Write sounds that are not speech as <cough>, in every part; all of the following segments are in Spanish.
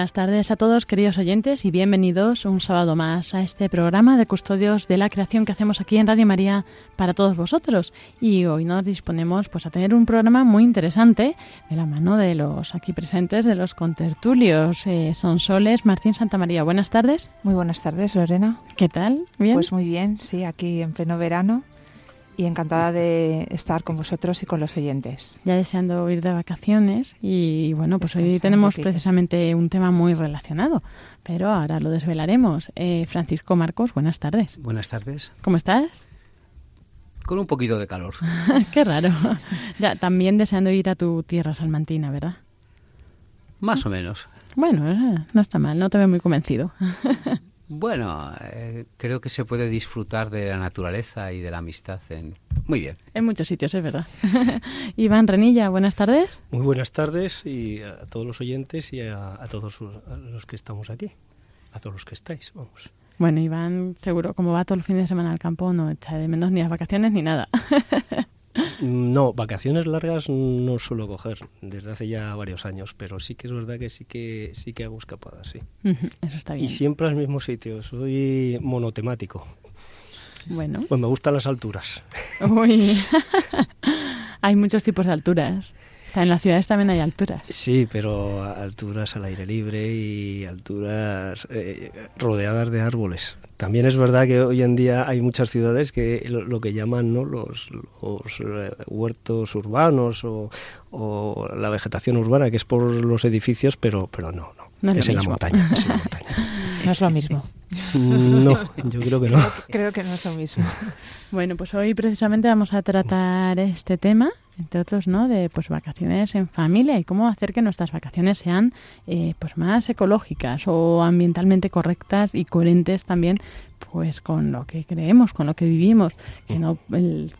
Buenas tardes a todos, queridos oyentes, y bienvenidos un sábado más a este programa de Custodios de la Creación que hacemos aquí en Radio María para todos vosotros. Y hoy nos disponemos pues a tener un programa muy interesante de la mano de los aquí presentes, de los contertulios. Eh, son Soles, Martín Santa María. Buenas tardes. Muy buenas tardes, Lorena. ¿Qué tal? ¿Bien? Pues muy bien, sí, aquí en pleno verano y encantada de estar con vosotros y con los oyentes. Ya deseando ir de vacaciones y bueno, pues hoy tenemos precisamente un tema muy relacionado, pero ahora lo desvelaremos. Eh, Francisco Marcos, buenas tardes. Buenas tardes. ¿Cómo estás? Con un poquito de calor. <laughs> Qué raro. Ya, también deseando ir a tu tierra salmantina, ¿verdad? Más o menos. Bueno, eh, no está mal, no te veo muy convencido. <laughs> Bueno, eh, creo que se puede disfrutar de la naturaleza y de la amistad en... Muy bien. En muchos sitios, es verdad. <laughs> Iván Renilla, buenas tardes. Muy buenas tardes y a todos los oyentes y a, a todos los que estamos aquí, a todos los que estáis, vamos. Bueno, Iván, seguro, como va todo el fin de semana al campo, no echa de menos ni las vacaciones ni nada. <laughs> No, vacaciones largas no suelo coger desde hace ya varios años, pero sí que es verdad que sí que sí que hago escapadas, sí. Eso está bien. Y siempre al mismo sitio, soy monotemático. Bueno. Pues me gustan las alturas. Uy. <laughs> Hay muchos tipos de alturas. En las ciudades también hay alturas. Sí, pero alturas al aire libre y alturas eh, rodeadas de árboles. También es verdad que hoy en día hay muchas ciudades que lo, que llaman ¿no? los, eh, huertos urbanos o, la vegetación urbana, que es por los edificios, pero, pero no, no, es, en la montaña, es en la <laughs> montaña. No es lo mismo. No, yo creo que no. Creo que no es lo mismo. <laughs> Bueno, pues hoy precisamente vamos a tratar este tema, entre otros, ¿no? De pues vacaciones en familia y cómo hacer que nuestras vacaciones sean eh, pues más ecológicas o ambientalmente correctas y coherentes también pues con lo que creemos, con lo que vivimos, que no,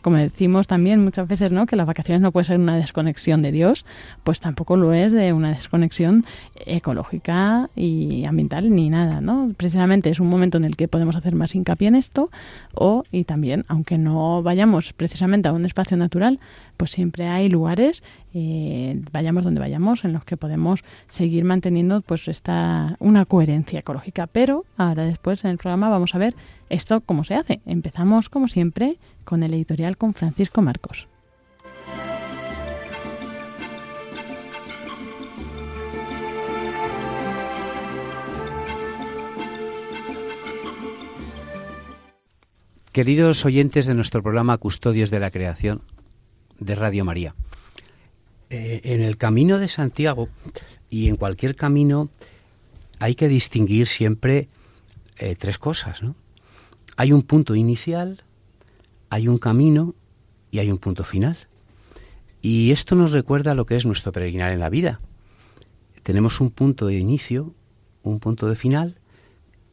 como decimos también muchas veces, ¿no? Que las vacaciones no puede ser una desconexión de Dios, pues tampoco lo es de una desconexión ecológica y ambiental ni nada, ¿no? Precisamente es un momento en el que podemos hacer más hincapié en esto o y también, aunque no vayamos precisamente a un espacio natural, pues siempre hay lugares, eh, vayamos donde vayamos, en los que podemos seguir manteniendo pues esta una coherencia ecológica. Pero ahora después en el programa vamos a ver esto cómo se hace. Empezamos como siempre con el editorial con Francisco Marcos. Queridos oyentes de nuestro programa Custodios de la Creación de Radio María, eh, en el camino de Santiago y en cualquier camino hay que distinguir siempre eh, tres cosas, ¿no? Hay un punto inicial, hay un camino y hay un punto final. Y esto nos recuerda lo que es nuestro peregrinar en la vida. Tenemos un punto de inicio, un punto de final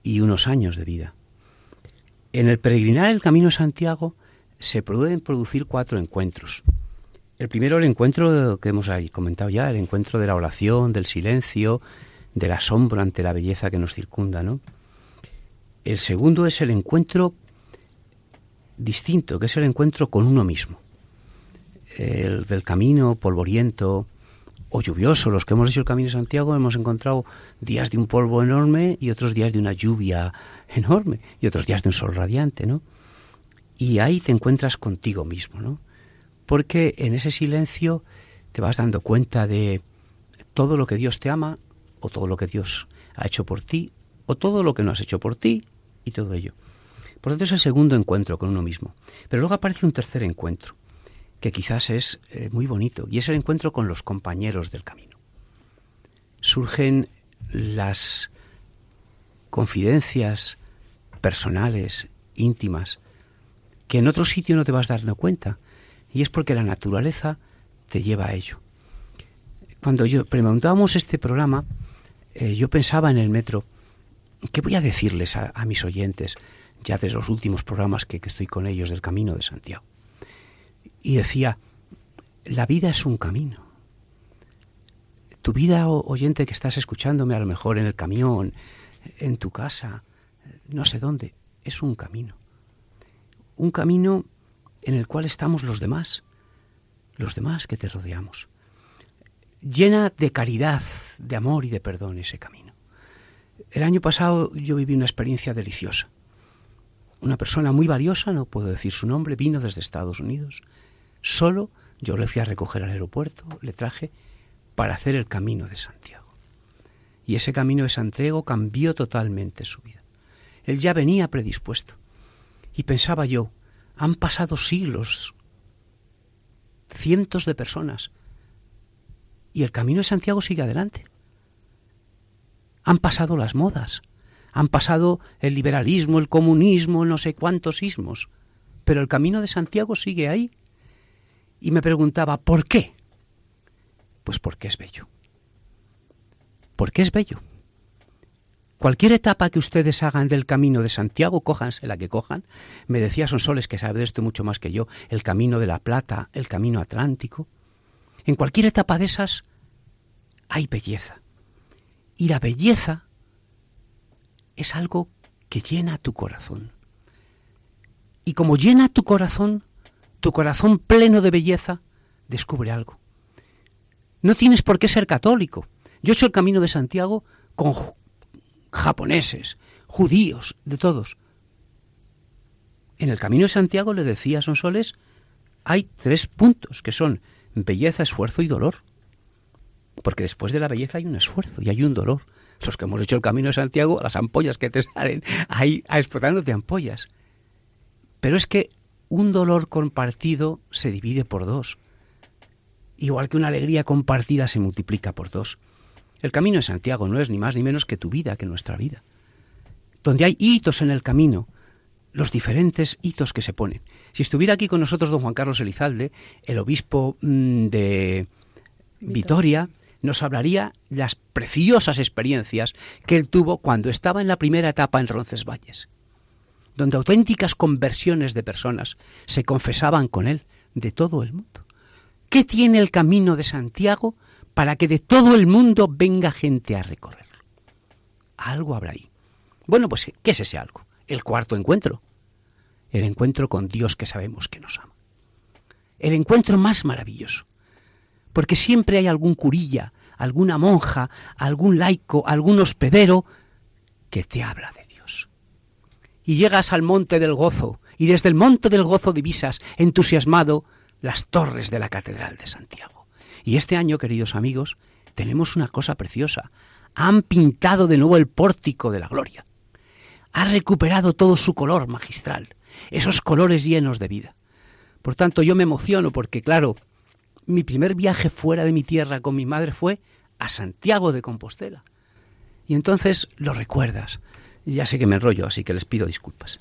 y unos años de vida. En el peregrinar el Camino de Santiago se pueden producir cuatro encuentros. El primero, el encuentro que hemos comentado ya, el encuentro de la oración, del silencio, del asombro ante la belleza que nos circunda, ¿no? El segundo es el encuentro distinto, que es el encuentro con uno mismo. El del camino polvoriento o lluvioso, los que hemos hecho el Camino de Santiago hemos encontrado días de un polvo enorme y otros días de una lluvia enorme y otros días de un sol radiante, ¿no? Y ahí te encuentras contigo mismo, ¿no? Porque en ese silencio te vas dando cuenta de todo lo que Dios te ama o todo lo que Dios ha hecho por ti o todo lo que no has hecho por ti y todo ello. Por lo tanto es el segundo encuentro con uno mismo. Pero luego aparece un tercer encuentro, que quizás es eh, muy bonito, y es el encuentro con los compañeros del camino. Surgen las confidencias personales, íntimas, que en otro sitio no te vas dando cuenta, y es porque la naturaleza te lleva a ello. Cuando yo preguntábamos este programa, eh, yo pensaba en el metro, ¿qué voy a decirles a, mis oyentes ya de los últimos programas que, que estoy con ellos del Camino de Santiago? Y decía, la vida es un camino. Tu vida, oyente que estás escuchándome a lo mejor en el camión, en tu casa, no sé dónde, es un camino. Un camino en el cual estamos los demás, los demás que te rodeamos. Llena de caridad, de amor y de perdón ese camino. El año pasado yo viví una experiencia deliciosa. Una persona muy valiosa, no puedo decir su nombre, vino desde Estados Unidos. Solo yo le fui a recoger al aeropuerto, le traje para hacer el camino de Santiago. Y ese camino de Santiago cambió totalmente su vida. Él ya venía predispuesto. Y pensaba yo, han pasado siglos, cientos de personas, y el camino de Santiago sigue adelante. Han pasado las modas, han pasado el liberalismo, el comunismo, no sé cuántos ismos, pero el camino de Santiago sigue ahí. Y me preguntaba, ¿por qué? Pues porque es bello. Porque es bello. Cualquier etapa que ustedes hagan del camino de Santiago, cójanse la que cojan, me decía Sonsoles, que sabe de esto mucho más que yo, el camino de la Plata, el camino atlántico. En cualquier etapa de esas hay belleza. Y la belleza es algo que llena tu corazón. Y como llena tu corazón, tu corazón pleno de belleza, descubre algo. No tienes por qué ser católico. Yo he hecho el camino de Santiago con japoneses, judíos, de todos. En el camino de Santiago, le decía a Sonsoles, hay tres puntos que son belleza, esfuerzo y dolor. porque después de la belleza hay un esfuerzo y hay un dolor. Los que hemos hecho el camino de Santiago, las ampollas que te salen ahí explotándote ampollas. Pero es que un dolor compartido se divide por dos. Igual que una alegría compartida se multiplica por dos. El camino de Santiago no es ni más ni menos que tu vida, que nuestra vida. Donde hay hitos en el camino, los diferentes hitos que se ponen. Si estuviera aquí con nosotros don Juan Carlos Elizalde, el obispo mm, de Vitoria, nos hablaría de las preciosas experiencias que él tuvo cuando estaba en la primera etapa en Roncesvalles, donde auténticas conversiones de personas se confesaban con él de todo el mundo. ¿Qué tiene el camino de Santiago para que de todo el mundo venga gente a recorrerlo? Algo habrá ahí. Bueno, pues ¿qué es ese algo? El cuarto encuentro. El encuentro con Dios que sabemos que nos ama. El encuentro más maravilloso porque siempre hay algún curilla, alguna monja, algún laico, algún hospedero que te habla de Dios. Y llegas al monte del gozo, y desde el monte del gozo divisas, entusiasmado, las torres de la Catedral de Santiago. Y este año, queridos amigos, tenemos una cosa preciosa. Han pintado de nuevo el pórtico de la gloria. Ha recuperado todo su color magistral, esos colores llenos de vida. Por tanto, yo me emociono porque, claro, mi primer viaje fuera de mi tierra con mi madre fue a Santiago de Compostela. Y entonces lo recuerdas. Ya sé que me enrollo, así que les pido disculpas.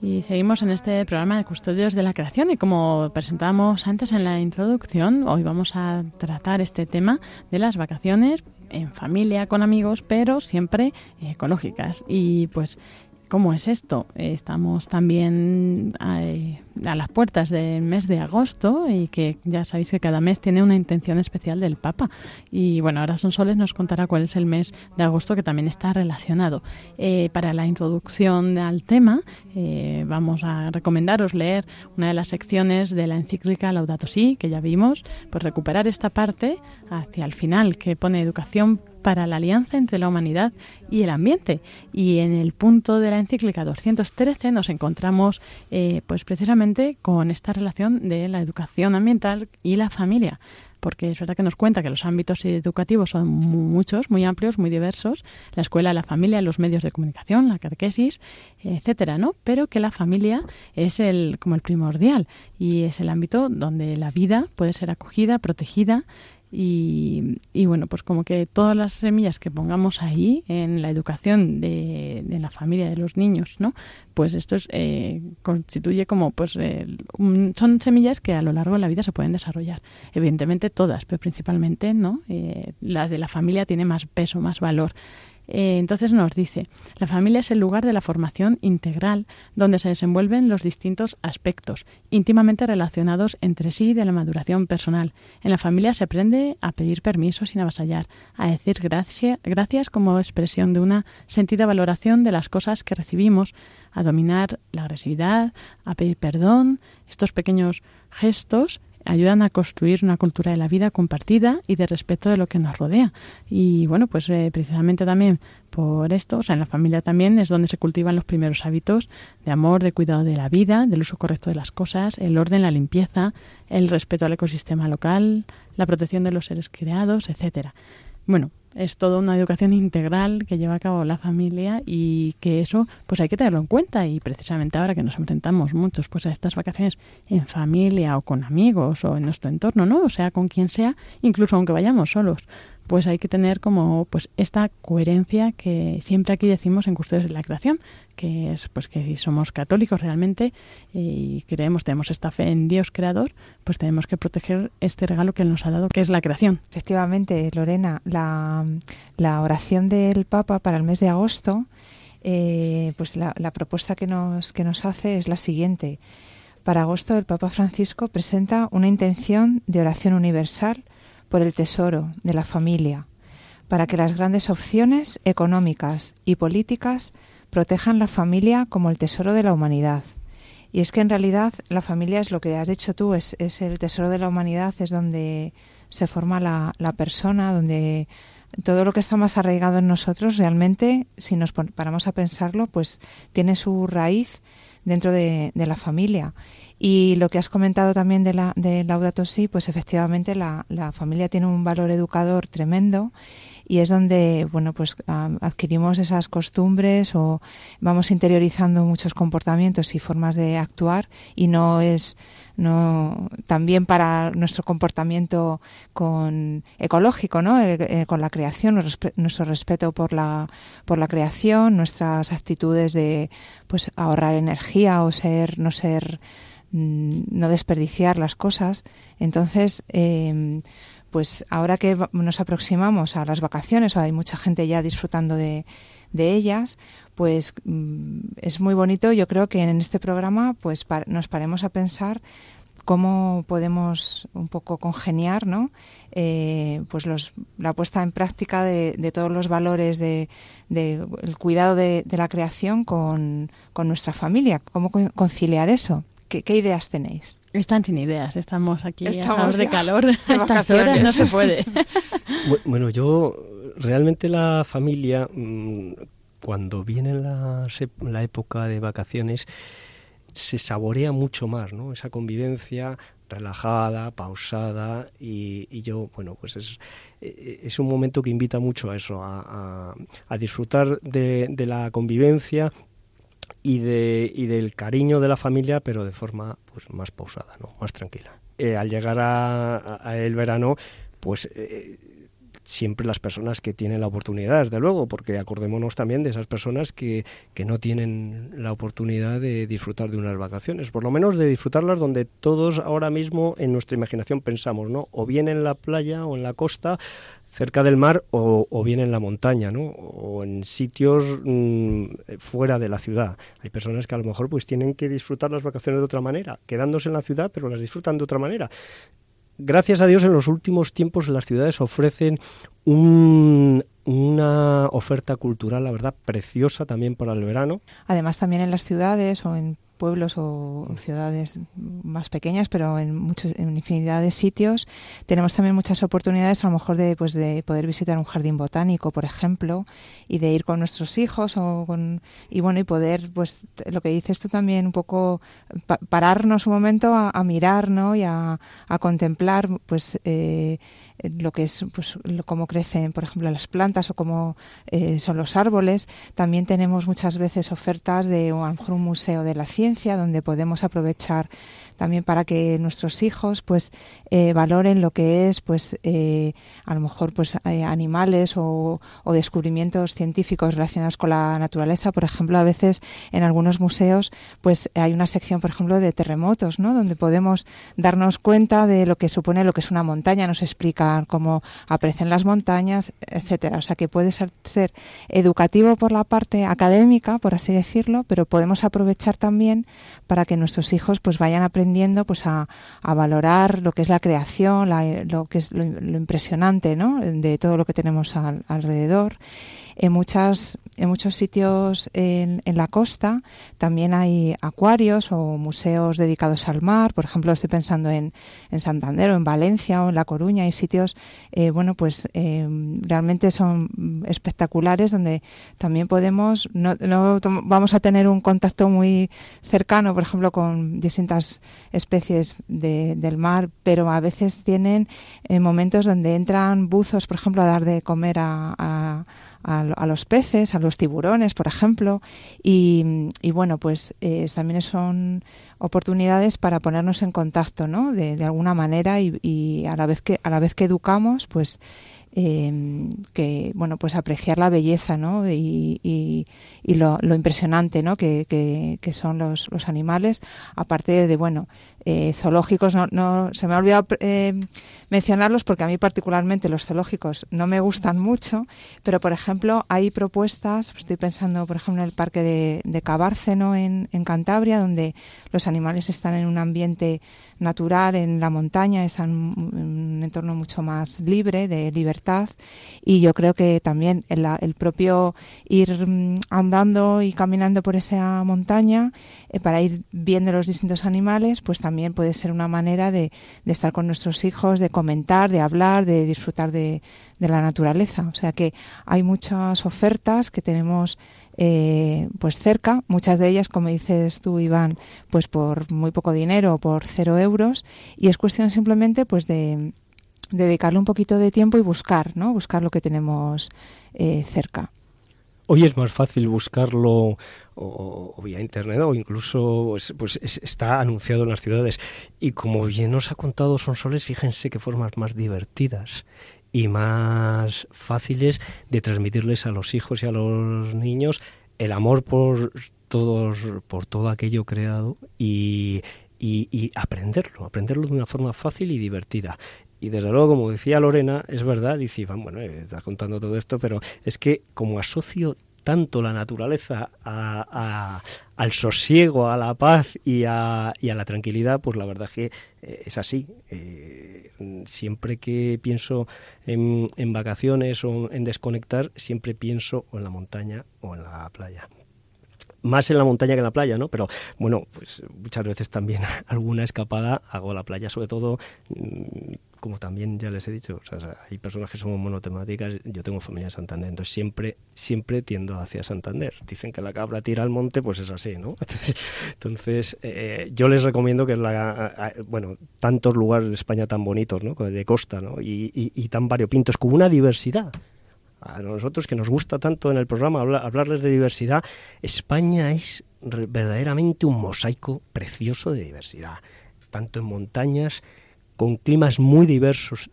Y seguimos en este programa de Custodios de la Creación y como presentamos antes en la introducción, hoy vamos a tratar este tema de las vacaciones en familia, con amigos, pero siempre ecológicas. Y pues ¿Cómo es esto? Estamos también a, las puertas del mes de agosto y que ya sabéis que cada mes tiene una intención especial del Papa. Y bueno, ahora Sonsoles nos contará cuál es el mes de agosto que también está relacionado. Eh, para la introducción al tema, eh, vamos a recomendaros leer una de las secciones de la encíclica Laudato Si, que ya vimos, pues recuperar esta parte hacia el final que pone educación para la alianza entre la humanidad y el ambiente. Y en el punto de la encíclica 213 nos encontramos eh, pues precisamente con esta relación de la educación ambiental y la familia porque es verdad que nos cuenta que los ámbitos educativos son muchos, muy amplios, muy diversos, la escuela, la familia, los medios de comunicación, la catequesis, etcétera, ¿no? Pero que la familia es el como el primordial y es el ámbito donde la vida puede ser acogida, protegida y, y, bueno, pues como que todas las semillas que pongamos ahí en la educación de, de la familia, de los niños, ¿no? Pues esto es, eh, constituye como, pues, son semillas que a lo largo de la vida se pueden desarrollar. Evidentemente todas, pero principalmente, ¿no? Eh, la de la familia tiene más peso, más valor. Eh, entonces nos dice, la familia es el lugar de la formación integral donde se desenvuelven los distintos aspectos íntimamente relacionados entre sí de la maduración personal. En la familia se aprende a pedir permiso sin avasallar, a decir gracias como expresión de una sentida valoración de las cosas que recibimos, a dominar la agresividad, a pedir perdón. Estos pequeños gestos ayudan a construir una cultura de la vida compartida y de respeto de lo que nos rodea. Y bueno, pues eh, precisamente también por esto, o sea, en la familia también es donde se cultivan los primeros hábitos de amor, de cuidado de la vida, del uso correcto de las cosas, el orden, la limpieza, el respeto al ecosistema local, la protección de los seres creados, etcétera. Bueno, es toda una educación integral que lleva a cabo la familia y que eso pues hay que tenerlo en cuenta y precisamente ahora que nos enfrentamos muchos pues a estas vacaciones en familia o con amigos o en nuestro entorno, ¿no? O sea, con quien sea, incluso aunque vayamos solos, pues hay que tener como pues esta coherencia que siempre aquí decimos en Custodios de la Creación, que es pues que si somos católicos realmente y creemos, tenemos esta fe en Dios creador, pues tenemos que proteger este regalo que Él nos ha dado, que es la creación. Efectivamente, Lorena, la, la oración del Papa para el mes de agosto, eh, pues la, la propuesta que nos, que nos hace es la siguiente. Para agosto el Papa Francisco presenta una intención de oración universal por el tesoro de la familia, para que las grandes opciones económicas y políticas protejan la familia como el tesoro de la humanidad. Y es que en realidad la familia es lo que has dicho tú, es, es el tesoro de la humanidad, es donde se forma la, la, persona, donde todo lo que está más arraigado en nosotros realmente, si nos paramos a pensarlo, pues tiene su raíz dentro de, la familia. Y lo que has comentado también de, la, de Laudato Si, pues efectivamente la, la familia tiene un valor educador tremendo y es donde bueno pues adquirimos esas costumbres o vamos interiorizando muchos comportamientos y formas de actuar y no es no también para nuestro comportamiento con ecológico no eh, eh, con la creación nuestro respeto por la por la creación nuestras actitudes de pues ahorrar energía o ser no ser mm, no desperdiciar las cosas. Entonces eh, pues ahora que nos aproximamos a las vacaciones, o hay mucha gente ya disfrutando de, ellas, pues mm, es muy bonito. Yo creo que en este programa pues nos paremos a pensar cómo podemos un poco congeniar ¿no? Eh, pues la puesta en práctica de, todos los valores de, de cuidado de, la creación con, nuestra familia, cómo conciliar eso. ¿Qué, qué ideas tenéis? Están sin ideas, estamos aquí estamos a de calor, <laughs> a estas horas no se puede. bueno, yo realmente la familia, mm, cuando viene la, la época de vacaciones, se saborea mucho más, ¿no? Esa convivencia relajada, pausada y, yo, bueno, pues es, es, un momento que invita mucho a eso, a, a, disfrutar de, de, la convivencia y, de, y del cariño de la familia, pero de forma pues más pausada, ¿no? más tranquila. Eh, al llegar a, a, el verano, pues eh, siempre las personas que tienen la oportunidad, desde luego, porque acordémonos también de esas personas que, que no tienen la oportunidad de disfrutar de unas vacaciones, por lo menos de disfrutarlas donde todos ahora mismo en nuestra imaginación pensamos, ¿no? O bien en la playa o en la costa, cerca del mar o, bien en la montaña, ¿no? O en sitios mmm, fuera de la ciudad. Hay personas que a lo mejor pues tienen que disfrutar las vacaciones de otra manera, quedándose en la ciudad, pero las disfrutan de otra manera. Gracias a Dios en los últimos tiempos las ciudades ofrecen un, una oferta cultural, la verdad, preciosa también para el verano. Además también en las ciudades o en pueblos o ciudades más pequeñas, pero en, muchos, en infinidad de sitios. Tenemos también muchas oportunidades, a lo mejor, de, pues, de poder visitar un jardín botánico, por ejemplo, y de ir con nuestros hijos o con, y bueno, y poder, pues, lo que dices tú también, un poco pa pararnos un momento a, a mirar, ¿no? Y a, a contemplar, pues, eh, lo que es pues cómo crecen por ejemplo las plantas o cómo eh, son los árboles. También tenemos muchas veces ofertas de un museo de la ciencia donde podemos aprovechar también para que nuestros hijos pues eh, valoren lo que es pues eh, a lo mejor pues eh, animales o, descubrimientos científicos relacionados con la naturaleza. Por ejemplo a veces en algunos museos pues hay una sección por ejemplo de terremotos no donde podemos darnos cuenta de lo que supone lo que es una montaña nos explican cómo aparecen las montañas etcétera. O sea que puede ser, ser educativo por la parte académica por así decirlo pero podemos aprovechar también para que nuestros hijos pues vayan aprendiendo pues a, a, valorar lo que es la creación, la, lo que es lo, lo, impresionante ¿no? de todo lo que tenemos al, alrededor. En, muchas, en muchos sitios en, en, la costa también hay acuarios o museos dedicados al mar. Por ejemplo, estoy pensando en, en Santander o en Valencia o en La Coruña. Hay sitios, eh, bueno, pues eh, realmente son espectaculares donde también podemos, no, no vamos a tener un contacto muy cercano, por ejemplo, con distintas especies de, del mar, pero a veces tienen eh, momentos donde entran buzos, por ejemplo, a dar de comer a, a a, los peces, a los tiburones, por ejemplo, y, y bueno, pues eh, también son oportunidades para ponernos en contacto, ¿no? De, alguna manera y, a la vez que a la vez que educamos, pues Em, que bueno pues apreciar la belleza ¿no? y, lo, impresionante ¿no? que, son los, animales aparte de bueno eh, zoológicos no, no se me ha olvidado eh, mencionarlos porque a mí particularmente los zoológicos no me gustan mucho pero por ejemplo hay propuestas estoy pensando por ejemplo en el parque de, de Cabárceno en, en Cantabria donde los animales están en un ambiente natural en la montaña, están en un entorno mucho más libre, de libertad. Y yo creo que también el, el propio ir mm, andando y caminando por esa montaña eh, para ir viendo los distintos animales, pues también puede ser una manera de, estar con nuestros hijos, de comentar, de hablar, de disfrutar de, de la naturaleza. O sea que hay muchas ofertas que tenemos eh, pues cerca, muchas de ellas, como dices tú, Iván, pues por muy poco dinero, por cero euros, y es cuestión simplemente pues de, dedicarle un poquito de tiempo y buscar, ¿no? Buscar lo que tenemos eh, cerca. Hoy es más fácil buscarlo o, vía internet o incluso pues, pues está anunciado en las ciudades. Y como bien nos ha contado Sonsoles, fíjense qué formas más divertidas y más fáciles de transmitirles a los hijos y a los niños el amor por todos por todo aquello creado y, y, aprenderlo, aprenderlo de una forma fácil y divertida. Y desde luego, como decía Lorena, es verdad, dice Iván, bueno, eh, está contando todo esto, pero es que como asocio tanto la naturaleza al sosiego, a la paz y a, a, la tranquilidad, pues la verdad que eh, es así. Eh, siempre que pienso en, en vacaciones o en desconectar, siempre pienso o en la montaña o en la playa más en la montaña que en la playa, ¿no? Pero bueno, pues muchas veces también <laughs> alguna escapada hago a la playa, sobre todo mm, como también ya les he dicho, o sea, hay personas que somos monotemáticas, yo tengo familia en Santander, entonces siempre, siempre tiendo hacia Santander. Dicen que la cabra tira al monte, pues es así, ¿no? <laughs> Entonces, eh, yo les recomiendo que la, bueno, tantos lugares de España tan bonitos, ¿no? De costa, ¿no? Y, y tan variopintos, con una diversidad a nosotros que nos gusta tanto en el programa hablarles de diversidad, España es verdaderamente un mosaico precioso de diversidad, tanto en montañas, con climas muy diversos,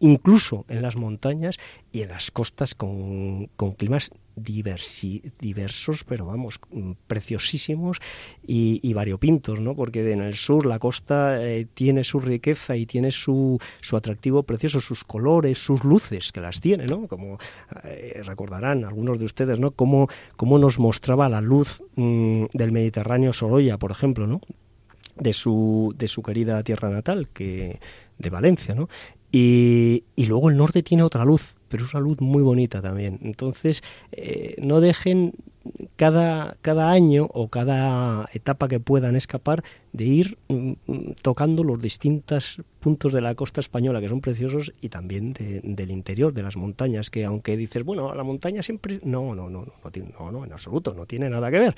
incluso en las montañas y en las costas con, con climas diversos, pero vamos, mm, preciosísimos y, variopintos, ¿no? Porque en el sur la costa eh, tiene su riqueza y tiene su, su atractivo precioso, sus colores, sus luces, que las tiene, ¿no? Como eh, recordarán algunos de ustedes, ¿no? Cómo, cómo nos mostraba la luz mm, del Mediterráneo Sorolla, por ejemplo, ¿no? De su, de su querida tierra natal, que de Valencia, ¿no? Y, y, luego el norte tiene otra luz, pero es una luz muy bonita también. Entonces, eh, no dejen cada, cada año o cada etapa que puedan escapar de ir mm, mm, tocando los distintos puntos de la costa española que son preciosos y también del interior de las montañas que aunque dices bueno la montaña siempre no no no no no, no en absoluto no tiene nada que ver.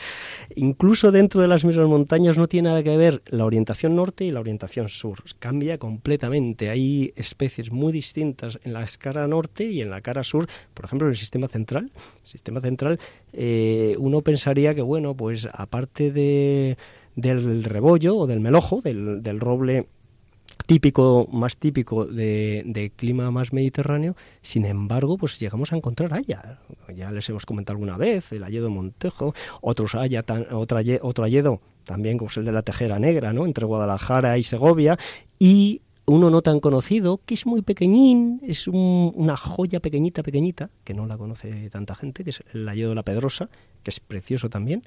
Incluso dentro de las mismas montañas no tiene nada que ver la orientación norte y la orientación sur. Cambia completamente. Hay especies muy distintas en la cara norte y en la cara sur. Por ejemplo en el sistema central sistema central eh, uno pensaría que bueno pues aparte de del rebollo o del melojo, del, del roble típico, más típico de, clima más mediterráneo, sin embargo, pues llegamos a encontrar haya. Ya les hemos comentado alguna vez, el ayedo Montejo, otros haya, otra, otro ayedo también como es el de la Tejera Negra, ¿no? Entre Guadalajara y Segovia, y uno no tan conocido, que es muy pequeñín, es una joya pequeñita, pequeñita, que no la conoce tanta gente, que es el de la Pedrosa, que es precioso también,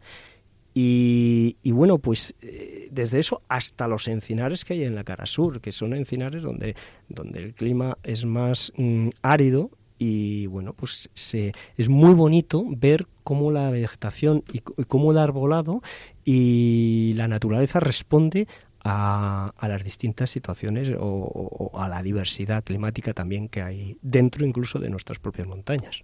y, bueno, pues eh, desde eso hasta los encinares que hay en la cara sur, que son encinares donde, donde el clima es más mm, árido y bueno, pues se, es muy bonito ver cómo la vegetación y, cómo el arbolado y la naturaleza responde a, a las distintas situaciones o a la diversidad climática también que hay dentro incluso de nuestras propias montañas.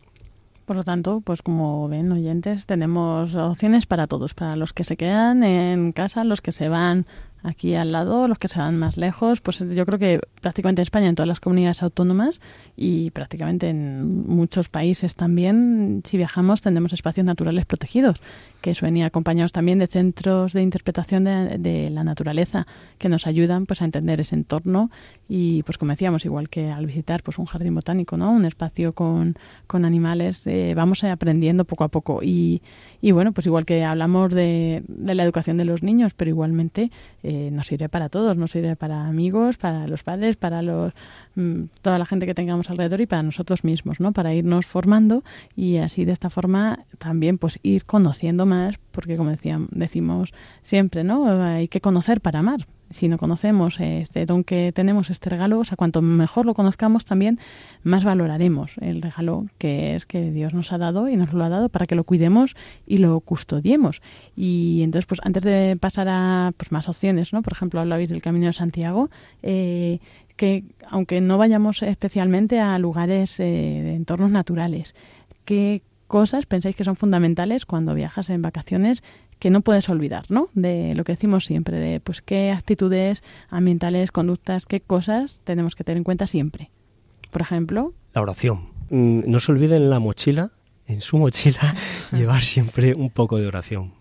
Por lo tanto, pues como ven oyentes, tenemos opciones para todos, para los que se quedan en casa, los que se van aquí al lado, los que se van más lejos, pues yo creo que prácticamente en España, en todas las comunidades autónomas y prácticamente en muchos países también, si viajamos, tendremos espacios naturales protegidos, que suelen ir acompañados también de centros de interpretación de, la naturaleza, que nos ayudan pues a entender ese entorno y pues como decíamos, igual que al visitar pues un jardín botánico, ¿no? Un espacio con, con animales, eh, vamos aprendiendo poco a poco y, y bueno, pues igual que hablamos de, de la educación de los niños, pero igualmente eh, nos sirve para todos, nos sirve para amigos, para los padres, para los mm, toda la gente que tengamos alrededor y para nosotros mismos, ¿no? Para irnos formando y así de esta forma también pues ir conociendo más, porque como decíamos, decimos siempre, ¿no? Hay que conocer para amar si no conocemos este don que tenemos, este regalo, o sea, cuanto mejor lo conozcamos también, más valoraremos el regalo que es que Dios nos ha dado y nos lo ha dado para que lo cuidemos y lo custodiemos. Y entonces, pues antes de pasar a pues, más opciones, ¿no? Por ejemplo, hablabais del Camino de Santiago, eh, que aunque no vayamos especialmente a lugares eh, de entornos naturales, ¿qué cosas pensáis que son fundamentales cuando viajas en vacaciones que no puedes olvidar, ¿no? De lo que decimos siempre, de pues qué actitudes ambientales, conductas, qué cosas tenemos que tener en cuenta siempre. Por ejemplo, la oración. Mm, no se olviden la mochila, en su mochila <laughs> llevar siempre un poco de oración.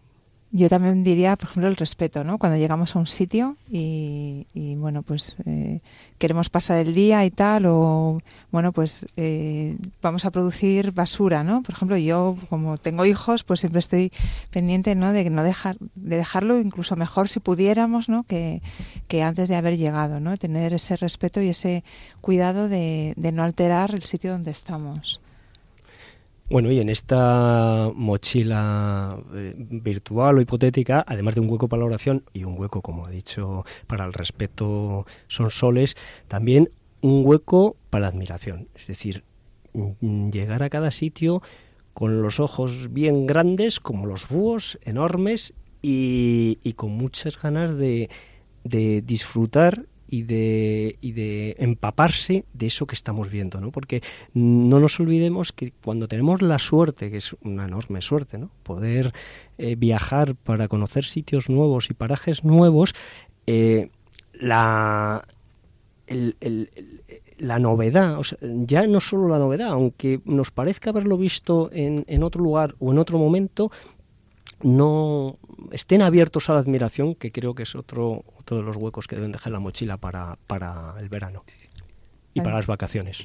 Yo también diría, por ejemplo, el respeto, ¿no? Cuando llegamos a un sitio y, bueno, pues eh, queremos pasar el día y tal, o bueno, pues eh, vamos a producir basura, ¿no? Por ejemplo, yo como tengo hijos, pues siempre estoy pendiente, ¿no? De no dejar, de dejarlo incluso mejor si pudiéramos, ¿no? Que, que antes de haber llegado, ¿no? Tener ese respeto y ese cuidado de, de no alterar el sitio donde estamos. Bueno, y en esta mochila eh, virtual o hipotética, además de un hueco para la oración y un hueco, como he dicho, para el respeto son soles, también un hueco para la admiración. Es decir, mm, llegar a cada sitio con los ojos bien grandes, como los búhos, enormes, y, y con muchas ganas de, de disfrutar y de, y de empaparse de eso que estamos viendo, ¿no? Porque no nos olvidemos que cuando tenemos la suerte, que es una enorme suerte, ¿no? Poder eh, viajar para conocer sitios nuevos y parajes nuevos, eh, la, la novedad, o sea, ya no solo la novedad, aunque nos parezca haberlo visto en, en otro lugar o en otro momento, no estén abiertos a la admiración, que creo que es otro, otro de los huecos que deben dejar la mochila para, para el verano y para las vacaciones.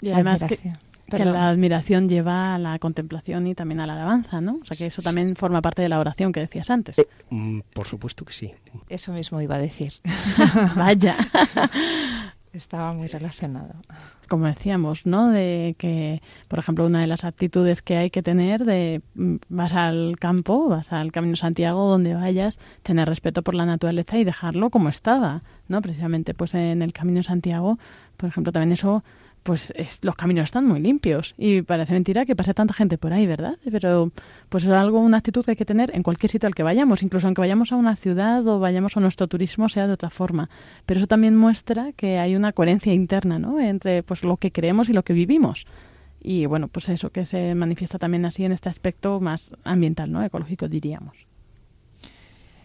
Y además que, la admiración lleva a la contemplación y también a la alabanza, ¿no? O sea que eso también forma parte de la oración que decías antes. Eh, mm, por supuesto que sí. Eso mismo iba a decir. <laughs> Vaya. <laughs> Estaba muy relacionado. Como decíamos, ¿no? De que, por ejemplo, una de las actitudes que hay que tener de mm, vas al campo, vas al Camino Santiago, donde vayas, tener respeto por la naturaleza y dejarlo como estaba, ¿no? Precisamente, pues en el Camino Santiago, por ejemplo, también eso pues los caminos están muy limpios y parece mentira que pase tanta gente por ahí, ¿verdad? Pero pues es algo, una actitud que hay que tener en cualquier sitio al que vayamos, incluso aunque vayamos a una ciudad o vayamos a nuestro turismo sea de otra forma. Pero eso también muestra que hay una coherencia interna, ¿no? Entre pues lo que creemos y lo que vivimos. Y bueno, pues eso que se manifiesta también así en este aspecto más ambiental, ¿no? Ecológico diríamos.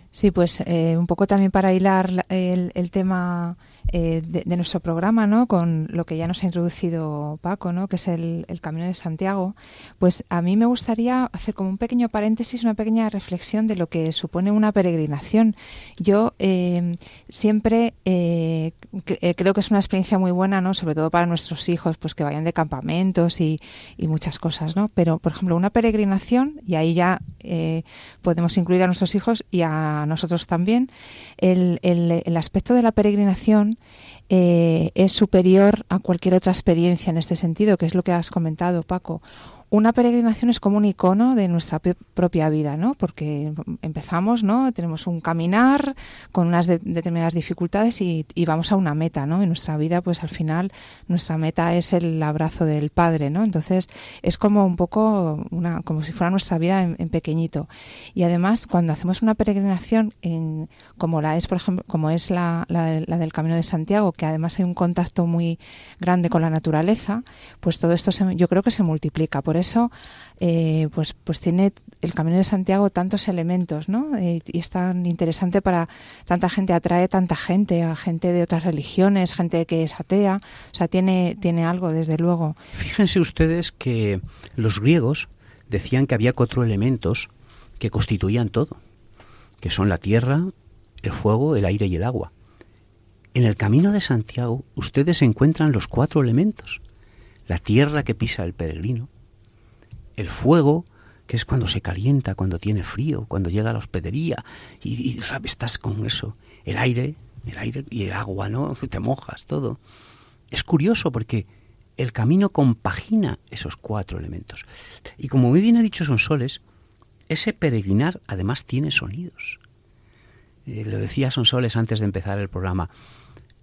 Sí, pues eh, un poco también para hilar el, el tema eh, de, nuestro programa, ¿no? Con lo que ya nos ha introducido Paco, ¿no? Que es el, Camino de Santiago. Pues a mí me gustaría hacer como un pequeño paréntesis, una pequeña reflexión de lo que supone una peregrinación. Yo eh, siempre eh, creo que es una experiencia muy buena, ¿no? Sobre todo para nuestros hijos, pues que vayan de campamentos y, muchas cosas, ¿no? Pero, por ejemplo, una peregrinación, y ahí ya podemos incluir a nuestros hijos y a nosotros también, el, el aspecto de la peregrinación eh, es superior a cualquier otra experiencia en este sentido, que es lo que has comentado, Paco una peregrinación es como un icono de nuestra propia vida, ¿no? Porque empezamos, ¿no? Tenemos un caminar con unas determinadas dificultades y, vamos a una meta, ¿no? En nuestra vida, pues al final, nuestra meta es el abrazo del Padre, ¿no? Entonces, es como un poco una, como si fuera nuestra vida en, pequeñito. Y además, cuando hacemos una peregrinación en, como la es, por ejemplo, como es la, la del Camino de Santiago, que además hay un contacto muy grande con la naturaleza, pues todo esto se, yo creo que se multiplica. Por eso eh, pues, pues tiene el Camino de Santiago tantos elementos, ¿no? Eh, y es tan interesante para tanta gente, atrae tanta gente, a gente de otras religiones, gente que es atea, o sea, tiene, tiene algo, desde luego. Fíjense ustedes que los griegos decían que había cuatro elementos que constituían todo, que son la tierra, el fuego, el aire y el agua. En el Camino de Santiago ustedes encuentran los cuatro elementos. La tierra que pisa el peregrino, el fuego, que es cuando se calienta, cuando tiene frío, cuando llega la hospedería y, estás con eso. El aire, el aire y el agua, ¿no? <laughs> Te mojas, todo. Es curioso porque el camino compagina esos cuatro elementos. Y como muy bien ha dicho Sonsoles, ese peregrinar además tiene sonidos. Eh, lo decía Sonsoles antes de empezar el programa.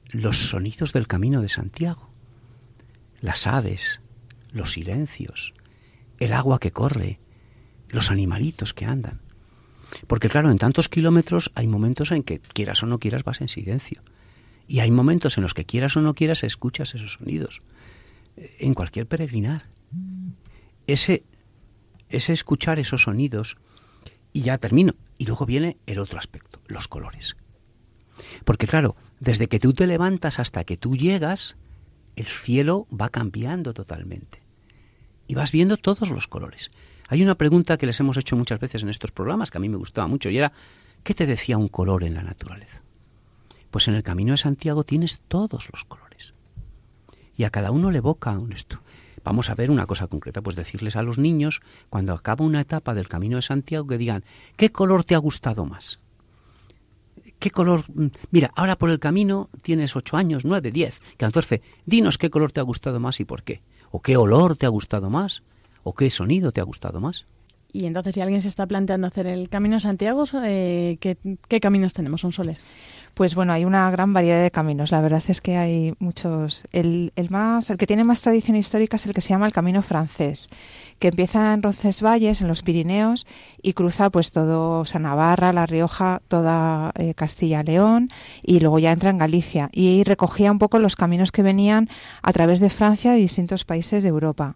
Los sonidos del camino de Santiago. Las aves, los silencios, el agua que corre, los animalitos que andan. Porque claro, en tantos kilómetros hay momentos en que quieras o no quieras vas en silencio. Y hay momentos en los que quieras o no quieras escuchas esos sonidos. Eh, en cualquier peregrinar. Ese, ese escuchar esos sonidos, y ya termino. Y luego viene el otro aspecto, los colores. Porque claro, desde que tú te levantas hasta que tú llegas, el cielo va cambiando totalmente y vas viendo todos los colores. Hay una pregunta que les hemos hecho muchas veces en estos programas que a mí me gustaba mucho y era, ¿qué te decía un color en la naturaleza? Pues en el Camino de Santiago tienes todos los colores. Y a cada uno le evoca un esto. Vamos a ver una cosa concreta, pues decirles a los niños, cuando acaba una etapa del Camino de Santiago, que digan, ¿qué color te ha gustado más? ¿Qué color? Mira, ahora por el camino tienes ocho años, nueve, diez, catorce. Dinos qué color te ha gustado más y por qué. ¿O qué olor te ha gustado más? ¿O qué sonido te ha gustado más? Y entonces, si alguien se está planteando hacer el Camino de Santiago, eh, ¿qué, ¿qué, caminos tenemos? ¿Son soles? Pues bueno, hay una gran variedad de caminos. La verdad es que hay muchos. El, más, el que tiene más tradición histórica es el que se llama el Camino francés, que empieza en Roncesvalles, en los Pirineos, y cruza pues todo o sea, Navarra, La Rioja, toda eh, Castilla-León, y luego ya entra en Galicia. Y recogía un poco los caminos que venían a través de Francia y distintos países de Europa.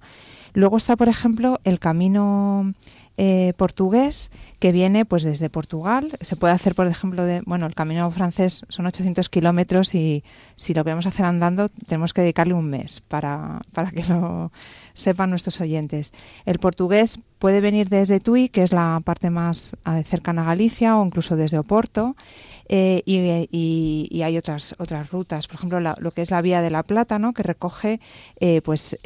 Luego está, por ejemplo, el camino eh, portugués que viene pues desde Portugal. Se puede hacer, por ejemplo, de, bueno, el camino francés son 800 kilómetros y si lo queremos hacer andando tenemos que dedicarle un mes para, para que lo sepan nuestros oyentes. El portugués puede venir desde Tui, que es la parte más eh, cercana a Galicia, o incluso desde Oporto. Eh, y, hay otras otras rutas, por ejemplo, lo que es la vía de la Plata, ¿no? que recoge pues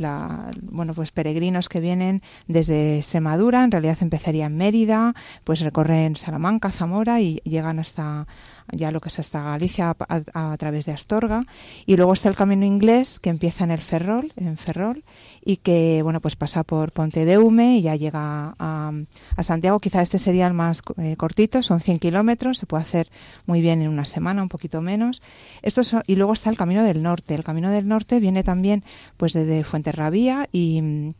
la, bueno, pues peregrinos que vienen desde Extremadura, en realidad empezaría en Mérida, pues recorren Salamanca, Zamora y llegan hasta ya lo que es hasta Galicia a, través de Astorga y luego está el camino inglés que empieza en el Ferrol, en Ferrol y que bueno pues pasa por Ponte de Hume y ya llega a, Santiago. Quizá este sería el más eh, cortito, son 100 kilómetros, se puede hacer muy bien en una semana, un poquito menos. Esto y luego está el camino del norte. El camino del norte viene también pues desde Fuenterrabía y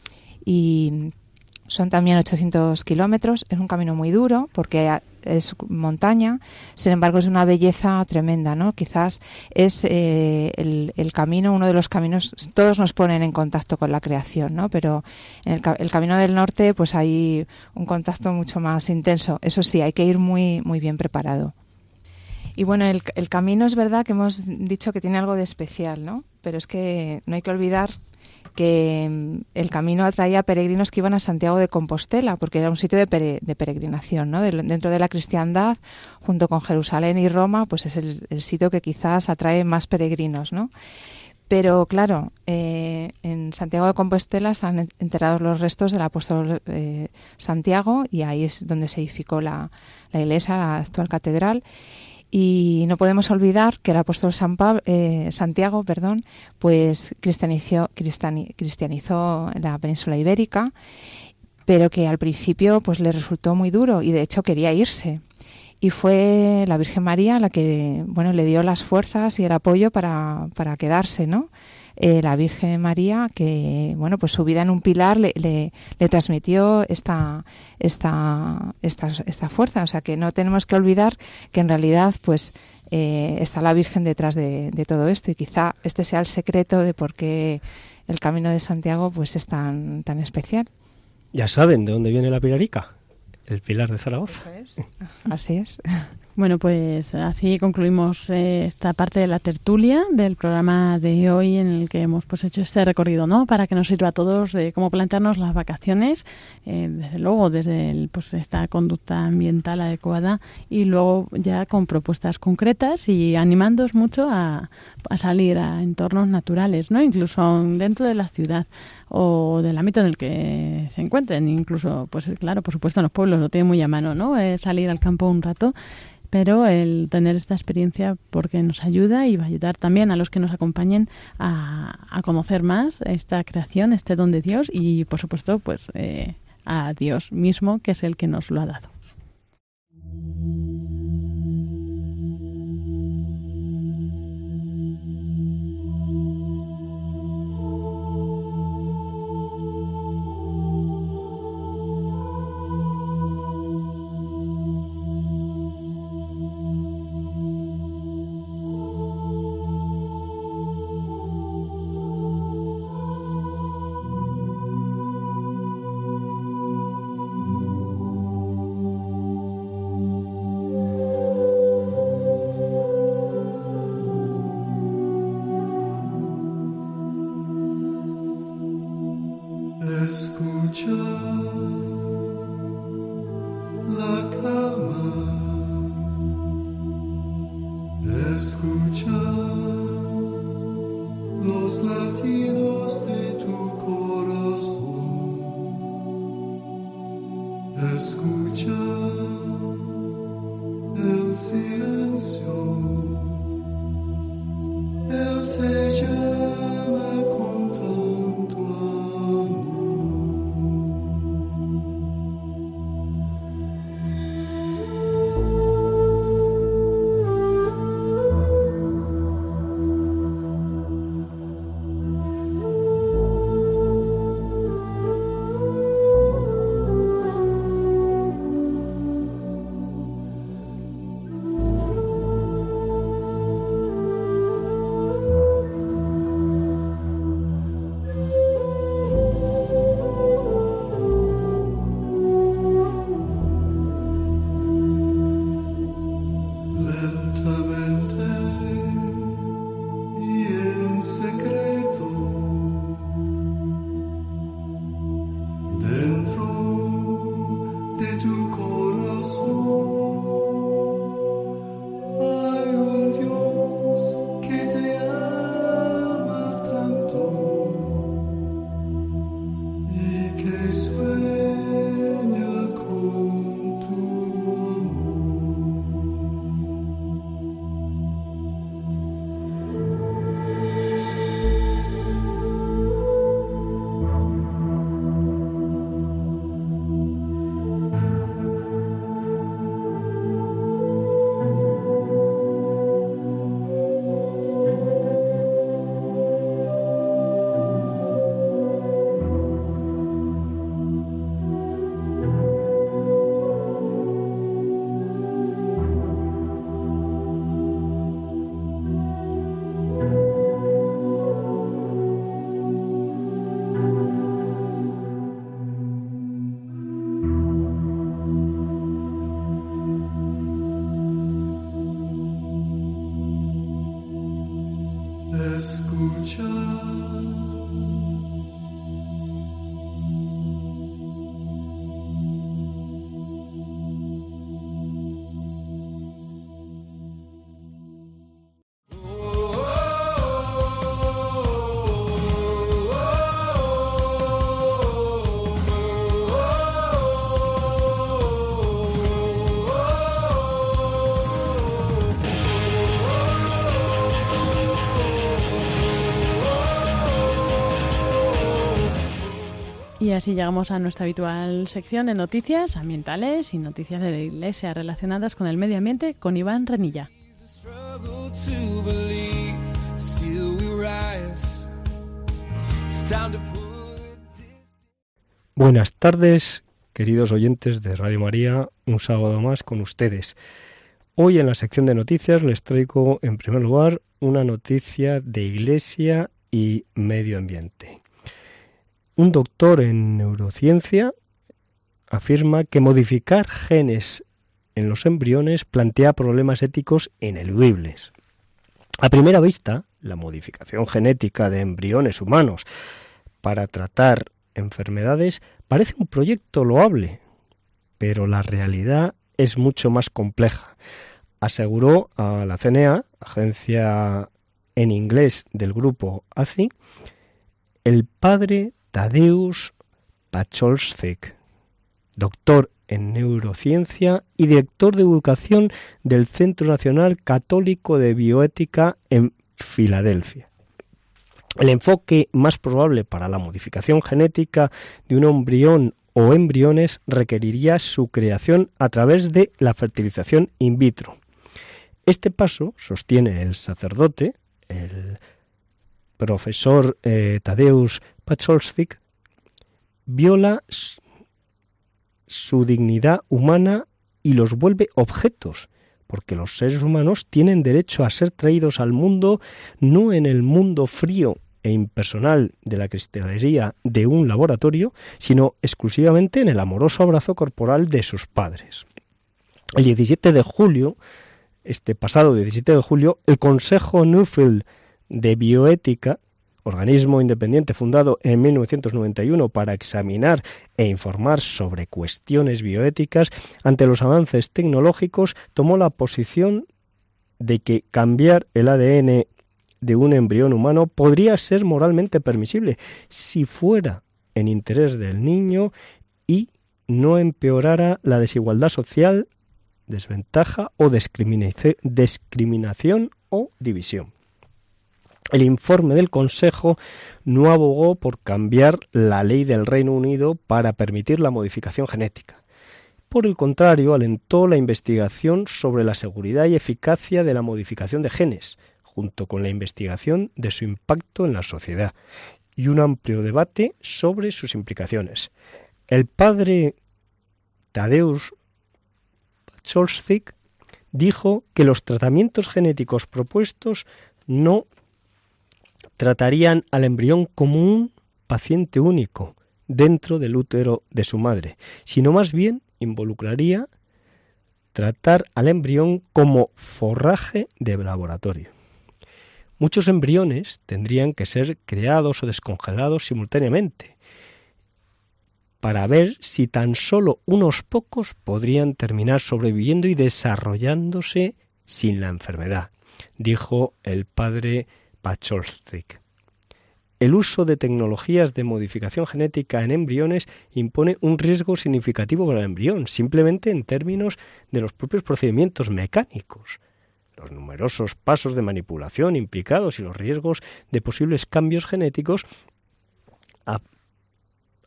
son también 800 kilómetros. Es un camino muy duro porque es montaña, sin embargo es una belleza tremenda, ¿no? Quizás es eh, el, camino, uno de los caminos, todos nos ponen en contacto con la creación, ¿no? Pero en el, el, camino del norte, pues hay un contacto mucho más intenso. Eso sí, hay que ir muy, muy bien preparado. Y bueno, el, el camino es verdad que hemos dicho que tiene algo de especial, ¿no? Pero es que no hay que olvidar que mm, el camino atraía peregrinos que iban a Santiago de Compostela, porque era un sitio de, peregrinación, ¿no? dentro de la cristiandad, junto con Jerusalén y Roma, pues es el, sitio que quizás atrae más peregrinos, ¿no? Pero claro, eh, en Santiago de Compostela están enterrados los restos del apóstol eh, Santiago y ahí es donde se edificó la, la iglesia, la actual catedral. Y no podemos olvidar que el apóstol San eh, Santiago perdón, pues cristianizó, cristianizó la península ibérica, pero que al principio pues le resultó muy duro y de hecho quería irse. Y fue la Virgen María la que bueno le dio las fuerzas y el apoyo para, para quedarse, ¿no? Eh, la Virgen María, que bueno, pues su vida en un pilar le, le, transmitió esta, esta, esta, esta, fuerza. O sea que no tenemos que olvidar que en realidad, pues eh, está la Virgen detrás de, todo esto y quizá este sea el secreto de por qué el Camino de Santiago pues es tan, tan especial. Ya saben de dónde viene la pilarica, el pilar de Zaragoza. Eso es. Así es. <laughs> Bueno, pues así concluimos eh, esta parte de la tertulia del programa de hoy en el que hemos pues hecho este recorrido, ¿no? Para que nos sirva a todos de cómo plantearnos las vacaciones, eh, desde luego desde el, pues esta conducta ambiental adecuada y luego ya con propuestas concretas y animándoos mucho a, salir a entornos naturales, ¿no? Incluso dentro de la ciudad o del ámbito en el que se encuentren, incluso, pues claro, por supuesto en los pueblos lo tienen muy a mano, ¿no? Eh, salir al campo un rato pero el tener esta experiencia porque nos ayuda y va a ayudar también a los que nos acompañen a, conocer más esta creación, este don de Dios y por supuesto pues eh, a Dios mismo que es el que nos lo ha dado. Y así llegamos a nuestra habitual sección de noticias ambientales y noticias de la Iglesia relacionadas con el medio ambiente con Iván Renilla. Buenas tardes, queridos oyentes de Radio María, un sábado más con ustedes. Hoy en la sección de noticias les traigo en primer lugar una noticia de Iglesia y Medio Ambiente. Un doctor en neurociencia afirma que modificar genes en los embriones plantea problemas éticos ineludibles. A primera vista, la modificación genética de embriones humanos para tratar enfermedades parece un proyecto loable, pero la realidad es mucho más compleja, aseguró a la CNA, agencia en inglés del grupo ACI, el padre Tadeusz Pacholsik, doctor en neurociencia y director de educación del Centro Nacional Católico de Bioética en Filadelfia. El enfoque más probable para la modificación genética de un embrión o embriones requeriría su creación a través de la fertilización in vitro. Este paso, sostiene el sacerdote, el profesor eh, Tadeusz viola su dignidad humana y los vuelve objetos, porque los seres humanos tienen derecho a ser traídos al mundo no en el mundo frío e impersonal de la cristalería de un laboratorio, sino exclusivamente en el amoroso abrazo corporal de sus padres. El 17 de julio, este pasado 17 de julio, el Consejo Nuffield de Bioética organismo independiente fundado en 1991 para examinar e informar sobre cuestiones bioéticas, ante los avances tecnológicos tomó la posición de que cambiar el ADN de un embrión humano podría ser moralmente permisible si fuera en interés del niño y no empeorara la desigualdad social, desventaja o discriminación o división. El informe del Consejo no abogó por cambiar la ley del Reino Unido para permitir la modificación genética. Por el contrario, alentó la investigación sobre la seguridad y eficacia de la modificación de genes, junto con la investigación de su impacto en la sociedad y un amplio debate sobre sus implicaciones. El padre Tadeusz Pacholsik dijo que los tratamientos genéticos propuestos no tratarían al embrión como un paciente único dentro del útero de su madre, sino más bien involucraría tratar al embrión como forraje de laboratorio. Muchos embriones tendrían que ser creados o descongelados simultáneamente para ver si tan solo unos pocos podrían terminar sobreviviendo y desarrollándose sin la enfermedad, dijo el padre Pacholstik. El uso de tecnologías de modificación genética en embriones impone un riesgo significativo para el embrión, simplemente en términos de los propios procedimientos mecánicos. Los numerosos pasos de manipulación implicados y los riesgos de posibles cambios genéticos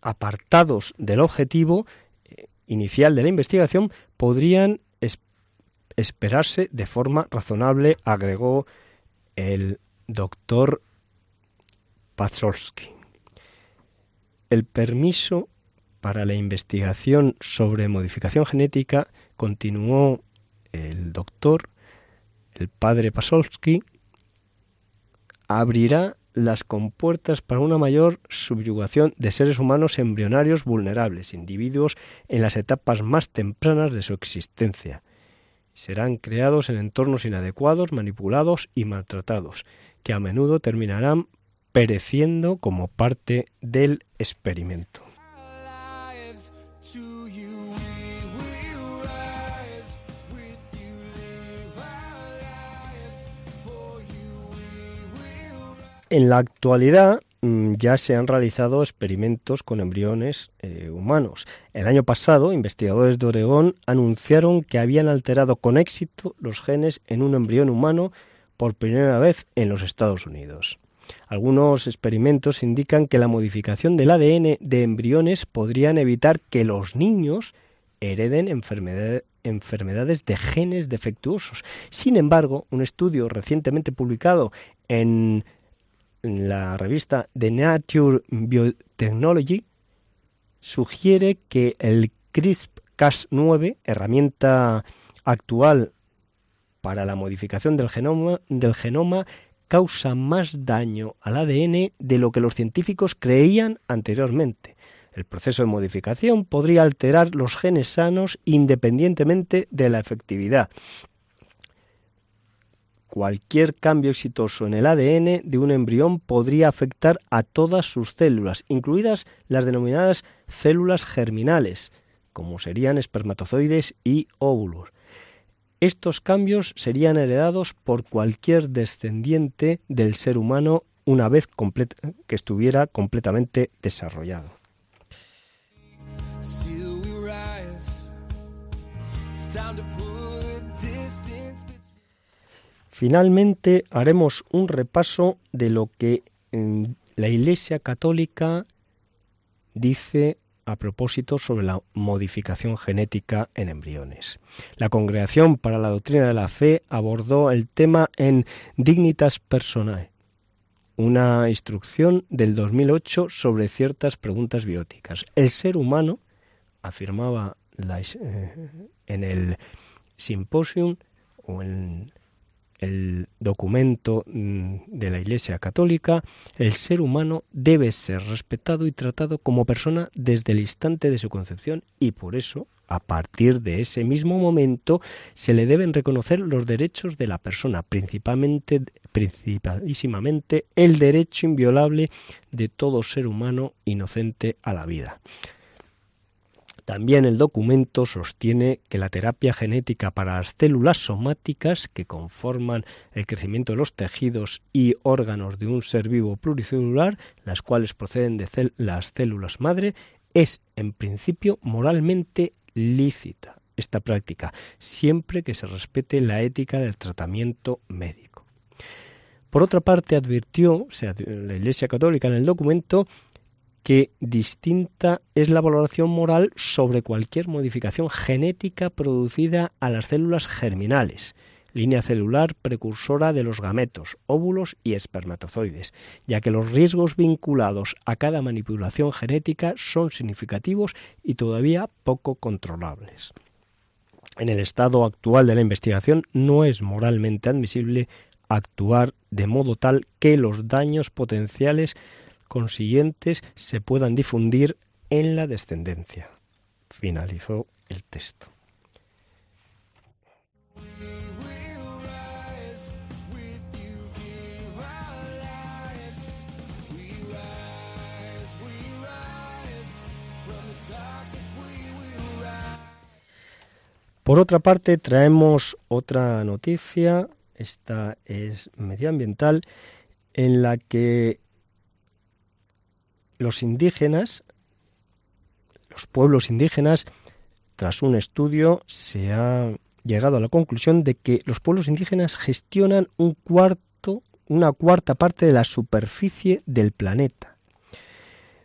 apartados del objetivo eh, inicial de la investigación podrían esperarse de forma razonable, agregó el doctor Pazolsky. El permiso para la investigación sobre modificación genética continuó el doctor, el padre Pazolsky, abrirá las compuertas para una mayor subyugación de seres humanos embrionarios vulnerables, individuos en las etapas más tempranas de su existencia. Serán creados en entornos inadecuados, manipulados y maltratados, que a menudo terminarán pereciendo como parte del experimento. En la actualidad mm, ya se han realizado experimentos con embriones eh, humanos. El año pasado, investigadores de Oregón anunciaron que habían alterado con éxito los genes en un embrión humano por primera vez en los Estados Unidos. Algunos experimentos indican que la modificación del ADN de embriones podrían evitar que los niños hereden enfermedades de genes defectuosos. Sin embargo, un estudio recientemente publicado en, la revista The Nature Biotechnology sugiere que el CRISPR-Cas9, herramienta actual para la modificación del genoma, causa más daño al ADN de lo que los científicos creían anteriormente. El proceso de modificación podría alterar los genes sanos independientemente de la efectividad. Cualquier cambio exitoso en el ADN de un embrión podría afectar a todas sus células, incluidas las denominadas células germinales, como serían espermatozoides y óvulos. Estos cambios serían heredados por cualquier descendiente del ser humano una vez que estuviera completamente desarrollado. Finalmente haremos un repaso de lo que mm, la Iglesia Católica dice a propósito sobre la modificación genética en embriones. La Congregación para la Doctrina de la Fe abordó el tema en Dignitas Personae, una instrucción del 2008 sobre ciertas preguntas bióticas. El ser humano, afirmaba eh, en el simposium o en el documento mm, de la Iglesia Católica, el ser humano debe ser respetado y tratado como persona desde el instante de su concepción y por eso, a partir de ese mismo momento, se le deben reconocer los derechos de la persona, principalmente, principalísimamente el derecho inviolable de todo ser humano inocente a la vida. También el documento sostiene que la terapia genética para las células somáticas que conforman el crecimiento de los tejidos y órganos de un ser vivo pluricelular, las cuales proceden de las células madre, es en principio moralmente lícita esta práctica, siempre que se respete la ética del tratamiento médico. Por otra parte, advirtió la Iglesia Católica en el documento que distinta es la valoración moral sobre cualquier modificación genética producida a las células germinales, línea celular precursora de los gametos, óvulos y espermatozoides, ya que los riesgos vinculados a cada manipulación genética son significativos y todavía poco controlables. En el estado actual de la investigación no es moralmente admisible actuar de modo tal que los daños potenciales consiguientes se puedan difundir en la descendencia. Finalizó el texto. Por otra parte, traemos otra noticia, esta es medioambiental, en la que los indígenas, los pueblos indígenas, tras un estudio se ha llegado a la conclusión de que los pueblos indígenas gestionan un cuarto, una cuarta parte de la superficie del planeta.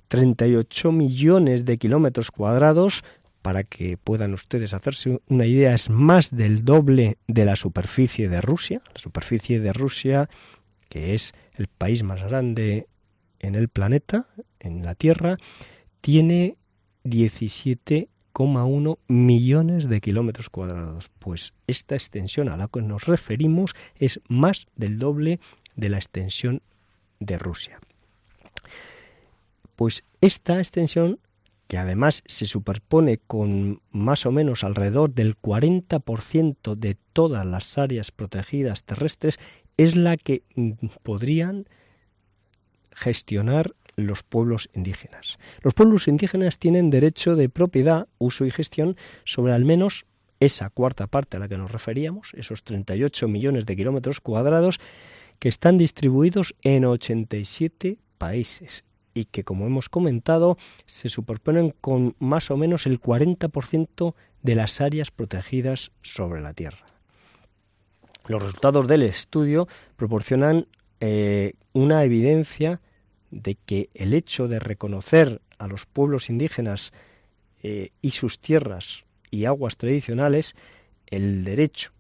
38 millones de kilómetros cuadrados, para que puedan ustedes hacerse una idea, es más del doble de la superficie de Rusia. La superficie de Rusia, que es el país más grande en el planeta, en la Tierra, tiene 17,1 millones de kilómetros cuadrados. Pues esta extensión a la que nos referimos es más del doble de la extensión de Rusia. Pues esta extensión, que además se superpone con más o menos alrededor del 40% de todas las áreas protegidas terrestres, es la que mm, podrían gestionar los pueblos indígenas. Los pueblos indígenas tienen derecho de propiedad, uso y gestión sobre al menos esa cuarta parte a la que nos referíamos, esos 38 millones de kilómetros cuadrados que están distribuidos en 87 países y que, como hemos comentado, se superponen con más o menos el 40% de las áreas protegidas sobre la Tierra. Los resultados del estudio proporcionan eh, una evidencia de que el hecho de reconocer a los pueblos indígenas eh, y sus tierras y aguas tradicionales, el derecho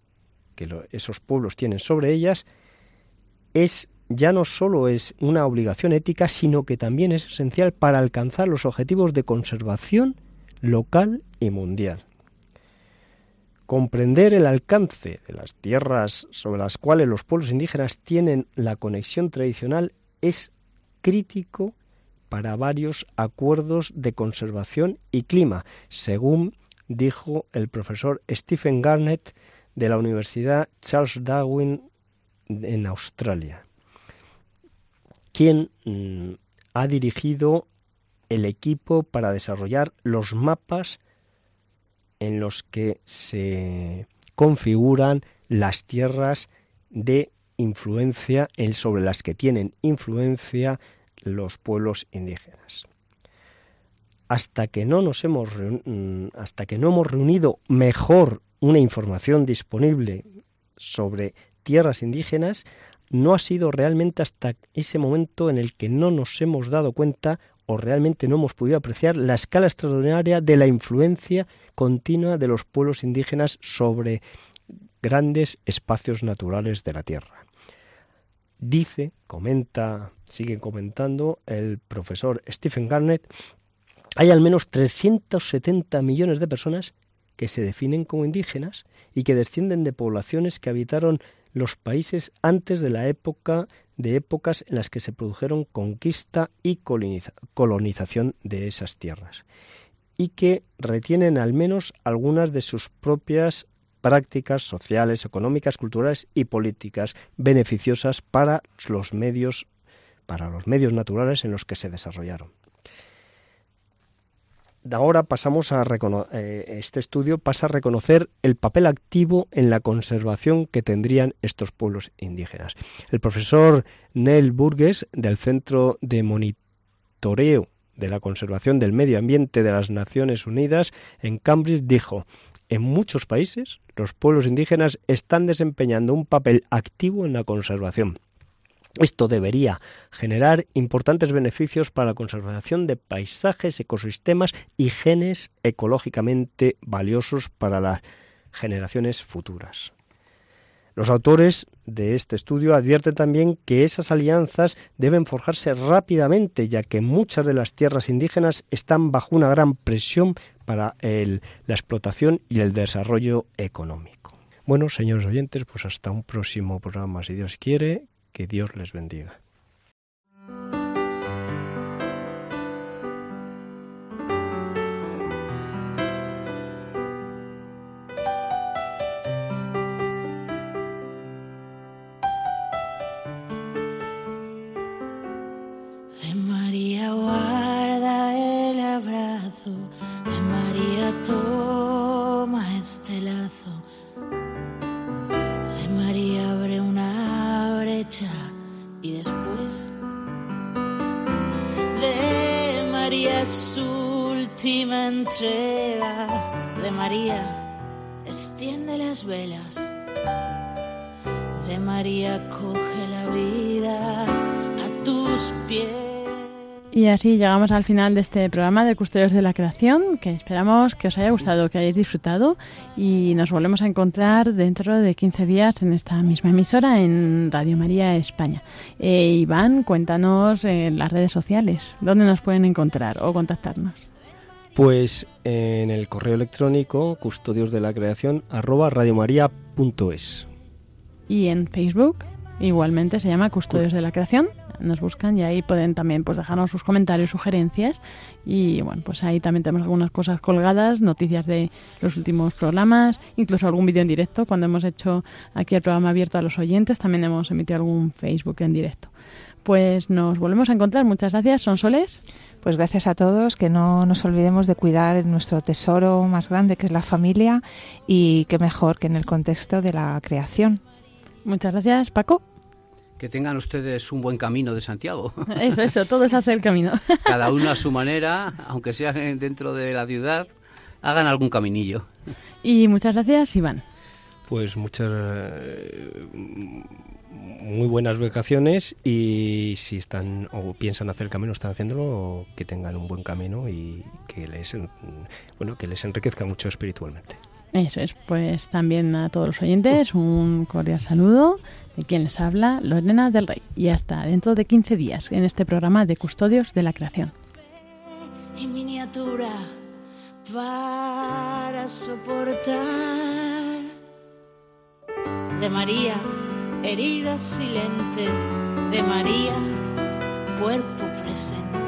que esos pueblos tienen sobre ellas, es ya no solo es una obligación ética, sino que también es esencial para alcanzar los objetivos de conservación local y mundial. Comprender el alcance de las tierras sobre las cuales los pueblos indígenas tienen la conexión tradicional es crítico para varios acuerdos de conservación y clima, según dijo el profesor Stephen Garnett de la Universidad Charles Darwin en Australia, quien mm, ha dirigido el equipo para desarrollar los mapas en los que se configuran las tierras de influencia sobre las que tienen influencia los pueblos indígenas. Hasta que no nos hemos mm, hasta que no hemos reunido mejor una información disponible sobre tierras indígenas, no ha sido realmente hasta ese momento en el que no nos hemos dado cuenta o realmente no hemos podido apreciar la escala extraordinaria de la influencia continua de los pueblos indígenas sobre grandes espacios naturales de la Tierra. Dice, comenta, sigue comentando el profesor Stephen Garnett, hay al menos 370 millones de personas que se definen como indígenas y que descienden de poblaciones que habitaron los países antes de la época de épocas en las que se produjeron conquista y colonización de esas tierras y que retienen al menos algunas de sus propias prácticas sociales, económicas, culturales y políticas beneficiosas para los medios para los medios naturales en los que se desarrollaron. Ahora pasamos a eh, este estudio pasa a reconocer el papel activo en la conservación que tendrían estos pueblos indígenas. El profesor Neil Burgess del Centro de Monitoreo de la Conservación del Medio Ambiente de las Naciones Unidas en Cambridge dijo en muchos países, los pueblos indígenas están desempeñando un papel activo en la conservación. Esto debería generar importantes beneficios para la conservación de paisajes, ecosistemas y genes ecológicamente valiosos para las generaciones futuras. Los autores de este estudio advierten también que esas alianzas deben forjarse rápidamente, ya que muchas de las tierras indígenas están bajo una gran presión para la explotación y el desarrollo económico. Bueno, señores oyentes, pues hasta un próximo programa, si Dios quiere, que Dios les bendiga. Llegamos al final de este programa de Custodios de la Creación, que esperamos que os haya gustado, que hayáis disfrutado y nos volvemos a encontrar dentro de 15 días en esta misma emisora en Radio María España. Eh, Iván, cuéntanos en las redes sociales, ¿dónde nos pueden encontrar o contactarnos? Pues en el correo electrónico custodios de la creación arroba radiomaria.es. Y en Facebook igualmente se llama Custodios de la Creación. Nos buscan y ahí pueden también pues dejarnos sus comentarios, sugerencias y bueno, pues ahí también tenemos algunas cosas colgadas, noticias de los últimos programas, incluso algún vídeo en directo. Cuando hemos hecho aquí el programa abierto a los oyentes, también hemos emitido algún Facebook en directo. Pues nos volvemos a encontrar. Muchas gracias. Son Soles. Pues gracias a todos, que no nos olvidemos de cuidar nuestro tesoro más grande que es la familia y qué mejor que en el contexto de la creación. Muchas gracias, Paco. Que tengan ustedes un buen camino de Santiago. <laughs> Eso, eso, todo es hacer el camino. <laughs> Cada uno a su manera, aunque sea dentro de la ciudad, hagan algún caminillo. Y muchas gracias, Iván. Pues muchas muy buenas vacaciones y si están o piensan hacer el camino, están haciéndolo, que tengan un buen camino y que les, bueno, que les enriquezca mucho espiritualmente. Eso es, pues también a todos los oyentes un cordial saludo de quien les habla, Lorena del Rey. Y hasta dentro de 15 días en este programa de Custodios de la Creación. En miniatura para soportar. De María, herida silente, de María, cuerpo presente.